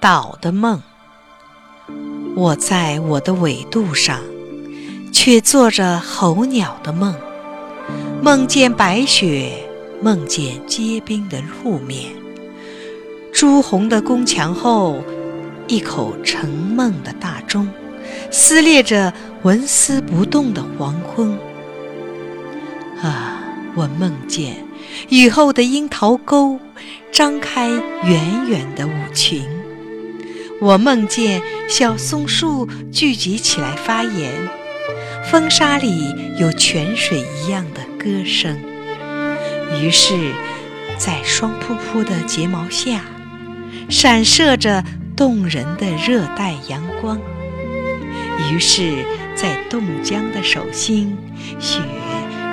岛的梦。我在我的纬度上，却做着候鸟的梦，梦见白雪，梦见结冰的路面，朱红的宫墙后，一口沉梦的大钟，撕裂着纹丝不动的黄昏。啊，我梦见雨后的樱桃沟，张开远远的舞裙。我梦见小松树聚集起来发言，风沙里有泉水一样的歌声。于是，在霜扑扑的睫毛下，闪射着动人的热带阳光。于是，在冻僵的手心，雪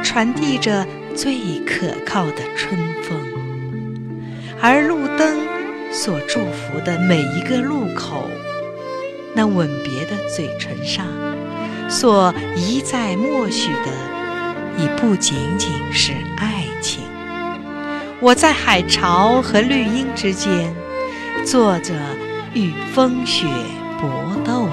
传递着最可靠的春风，而路灯。所祝福的每一个路口，那吻别的嘴唇上，所一再默许的，已不仅仅是爱情。我在海潮和绿荫之间，做着与风雪搏斗。